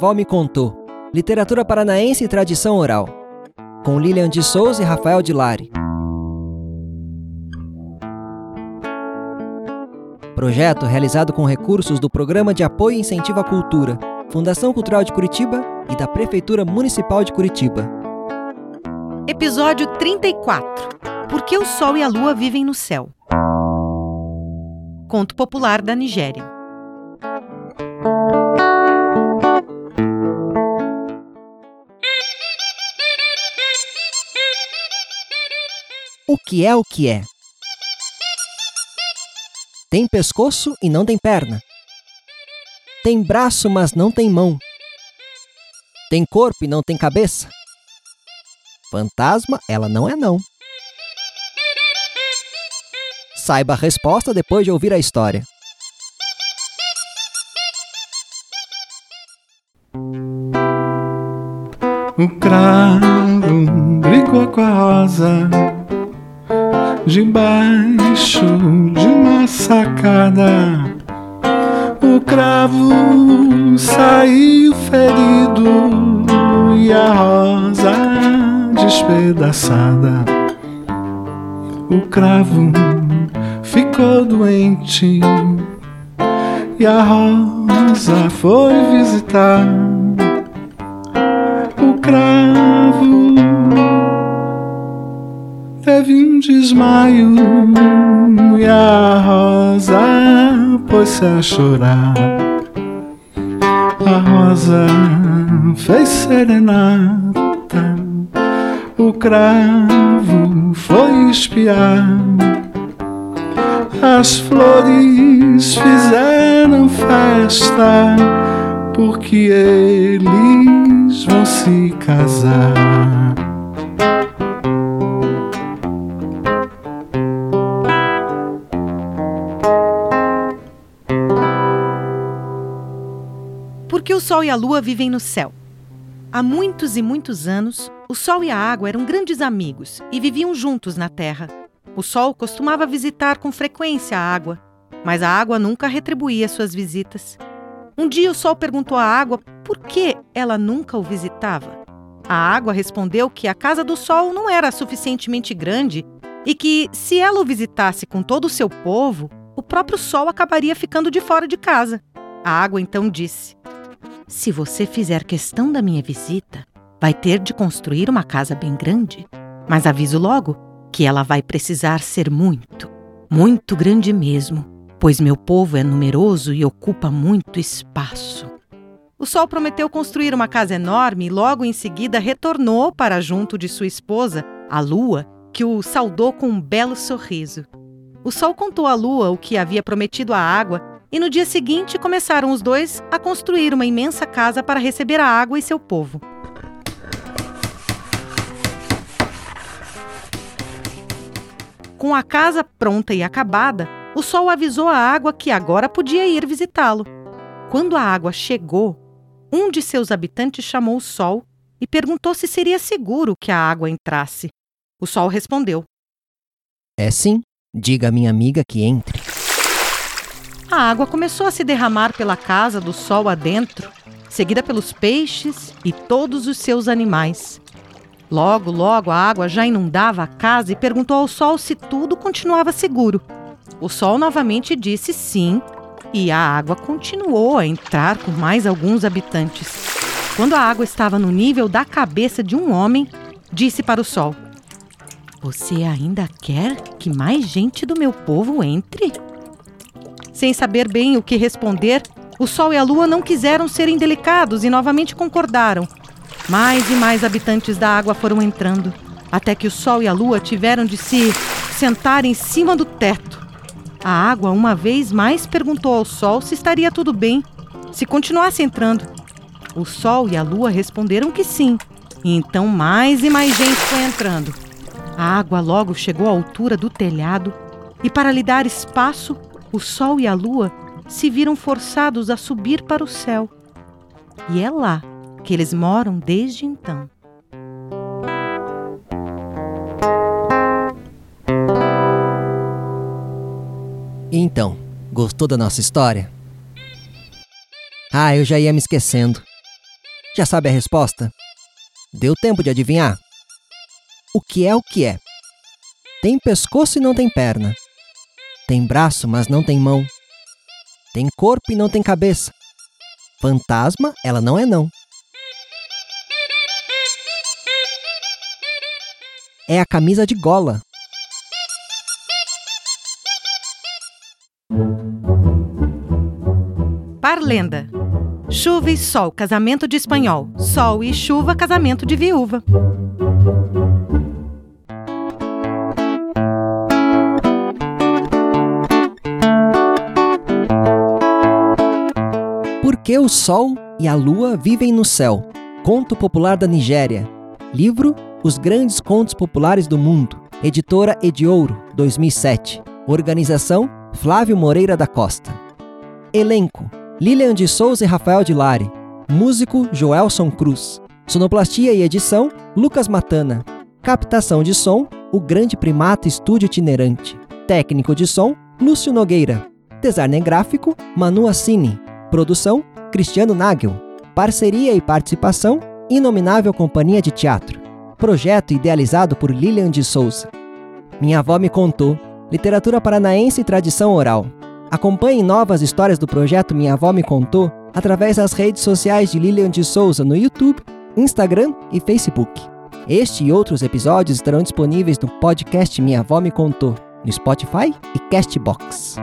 avó me contou. Literatura paranaense e tradição oral. Com Lilian de Souza e Rafael de Lari. Projeto realizado com recursos do Programa de Apoio e Incentivo à Cultura, Fundação Cultural de Curitiba e da Prefeitura Municipal de Curitiba. Episódio 34 Por que o Sol e a Lua vivem no céu? Conto popular da Nigéria. O que é o que é? Tem pescoço e não tem perna. Tem braço, mas não tem mão. Tem corpo e não tem cabeça. Fantasma, ela não é não. Saiba a resposta depois de ouvir a história. O cravo brigou com a rosa debaixo de uma sacada. O cravo saiu ferido e a rosa despedaçada. O cravo ficou doente e a rosa foi visitar o cravo teve um desmaio e a rosa pôs-se a chorar. A rosa fez serenata, o cravo foi espiar. As flores fizeram festa, porque eles vão se casar. Sol e a Lua vivem no céu? Há muitos e muitos anos, o Sol e a água eram grandes amigos e viviam juntos na Terra. O Sol costumava visitar com frequência a água, mas a água nunca retribuía suas visitas. Um dia o Sol perguntou à água por que ela nunca o visitava. A água respondeu que a casa do Sol não era suficientemente grande e que, se ela o visitasse com todo o seu povo, o próprio Sol acabaria ficando de fora de casa. A água então disse: Se você fizer questão da minha visita, vai ter de construir uma casa bem grande. Mas aviso logo que ela vai precisar ser muito, muito grande mesmo, pois meu povo é numeroso e ocupa muito espaço. O Sol prometeu construir uma casa enorme e logo em seguida retornou para junto de sua esposa, a Lua, que o saudou com um belo sorriso. O Sol contou à Lua o que havia prometido à água e no dia seguinte começaram os dois a construir uma imensa casa para receber a água e seu povo. Com a casa pronta e acabada, o Sol avisou a água que agora podia ir visitá-lo. Quando a água chegou, um de seus habitantes chamou o Sol e perguntou se seria seguro que a água entrasse. O Sol respondeu: É sim, diga à minha amiga que entre. A água começou a se derramar pela casa do Sol adentro, seguida pelos peixes e todos os seus animais. Logo, logo a água já inundava a casa e perguntou ao Sol se tudo continuava seguro. O Sol novamente disse sim, e a água continuou a entrar com mais alguns habitantes. Quando a água estava no nível da cabeça de um homem, disse para o Sol: Você ainda quer que mais gente do meu povo entre? Sem saber bem o que responder, o Sol e a Lua não quiseram ser indelicados e novamente concordaram. Mais e mais habitantes da água foram entrando, até que o Sol e a Lua tiveram de se sentar em cima do teto. A água, uma vez mais, perguntou ao Sol se estaria tudo bem, se continuasse entrando. O Sol e a Lua responderam que sim, e então mais e mais gente foi entrando. A água logo chegou à altura do telhado, e para lhe dar espaço, o Sol e a Lua se viram forçados a subir para o céu. E é lá que eles moram desde então. Então, gostou da nossa história? Ah, eu já ia me esquecendo. Já sabe a resposta? Deu tempo de adivinhar? O que é o que é? Tem pescoço e não tem perna. Tem braço, mas não tem mão. Tem corpo e não tem cabeça. Fantasma, ela não é não. É a camisa de gola. Parlenda. Chuva e sol, casamento de espanhol. Sol e chuva, casamento de viúva. Que o sol e a lua vivem no céu? Conto popular da Nigéria. Livro Os Grandes Contos Populares do Mundo. Editora Ediouro, 2007. Organização Flávio Moreira da Costa. Elenco: Lilian de Souza e Rafael de Lari. Músico Joelson Cruz. Sonoplastia e edição Lucas Matana. Captação de som O Grande Primata Estúdio Itinerante. Técnico de som Lúcio Nogueira. Designer gráfico Manu Assini. Produção Cristiano Nagel. Parceria e participação Inominável Companhia de Teatro. Projeto idealizado por Lilian de Souza. Minha avó me contou. Literatura paranaense e tradição oral. Acompanhe novas histórias do projeto Minha Avó Me Contou através das redes sociais de Lilian de Souza no YouTube, Instagram e Facebook. Este e outros episódios estarão disponíveis no podcast Minha Avó Me Contou, no Spotify e Castbox.